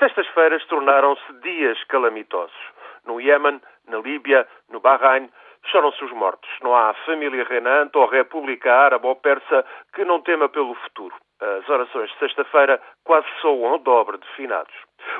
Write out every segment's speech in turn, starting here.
sextas-feiras tornaram-se dias calamitosos. No Iémen, na Líbia, no Bahrein, choram-se os mortos. Não há família reinante ou república árabe ou persa que não tema pelo futuro. As orações de sexta-feira quase soam ao dobre de finados.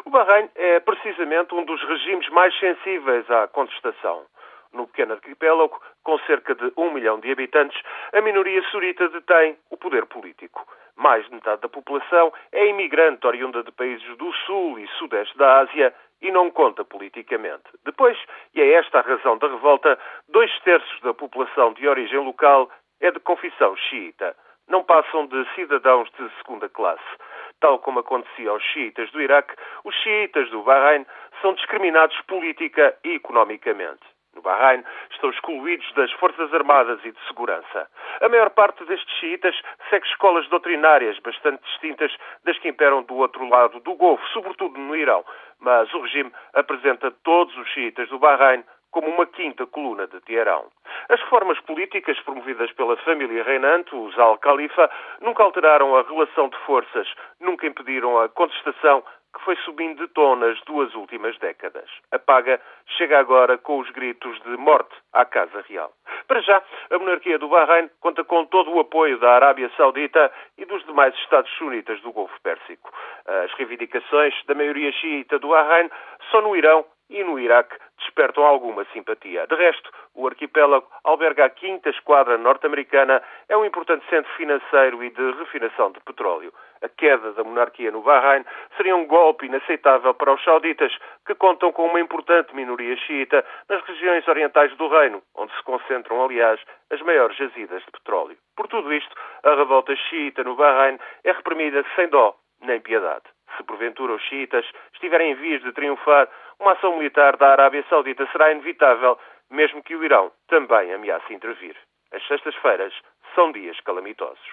O Bahrein é precisamente um dos regimes mais sensíveis à contestação. No pequeno arquipélago, com cerca de um milhão de habitantes, a minoria surita detém o poder político. Mais de metade da população é imigrante oriunda de países do sul e sudeste da Ásia e não conta politicamente. Depois, e é esta a razão da revolta, dois terços da população de origem local é de confissão xiita. Não passam de cidadãos de segunda classe. Tal como acontecia aos xiitas do Iraque, os xiitas do Bahrein são discriminados política e economicamente no Bahrein, estão excluídos das Forças Armadas e de Segurança. A maior parte destes xiitas segue escolas doutrinárias bastante distintas das que imperam do outro lado do Golfo, sobretudo no Irão. Mas o regime apresenta todos os xiitas do Bahrein como uma quinta coluna de Teherão. As reformas políticas promovidas pela família reinante, os Al-Khalifa, nunca alteraram a relação de forças, nunca impediram a contestação que foi subindo de tom nas duas últimas décadas. A paga chega agora com os gritos de morte à Casa Real. Para já, a monarquia do Bahrein conta com todo o apoio da Arábia Saudita e dos demais Estados sunitas do Golfo Pérsico. As reivindicações da maioria xiita do Bahrein só no Irão e no Iraque despertam alguma simpatia. De resto, o arquipélago alberga a quinta esquadra norte-americana, é um importante centro financeiro e de refinação de petróleo. A queda da monarquia no Bahrein seria um golpe inaceitável para os sauditas, que contam com uma importante minoria xiita nas regiões orientais do reino, onde se concentram, aliás, as maiores jazidas de petróleo. Por tudo isto, a revolta xiita no Bahrein é reprimida sem dó nem piedade. Se porventura os xiitas estiverem em vias de triunfar, uma ação militar da Arábia Saudita será inevitável, mesmo que o Irão também ameace intervir. As sextas-feiras são dias calamitosos.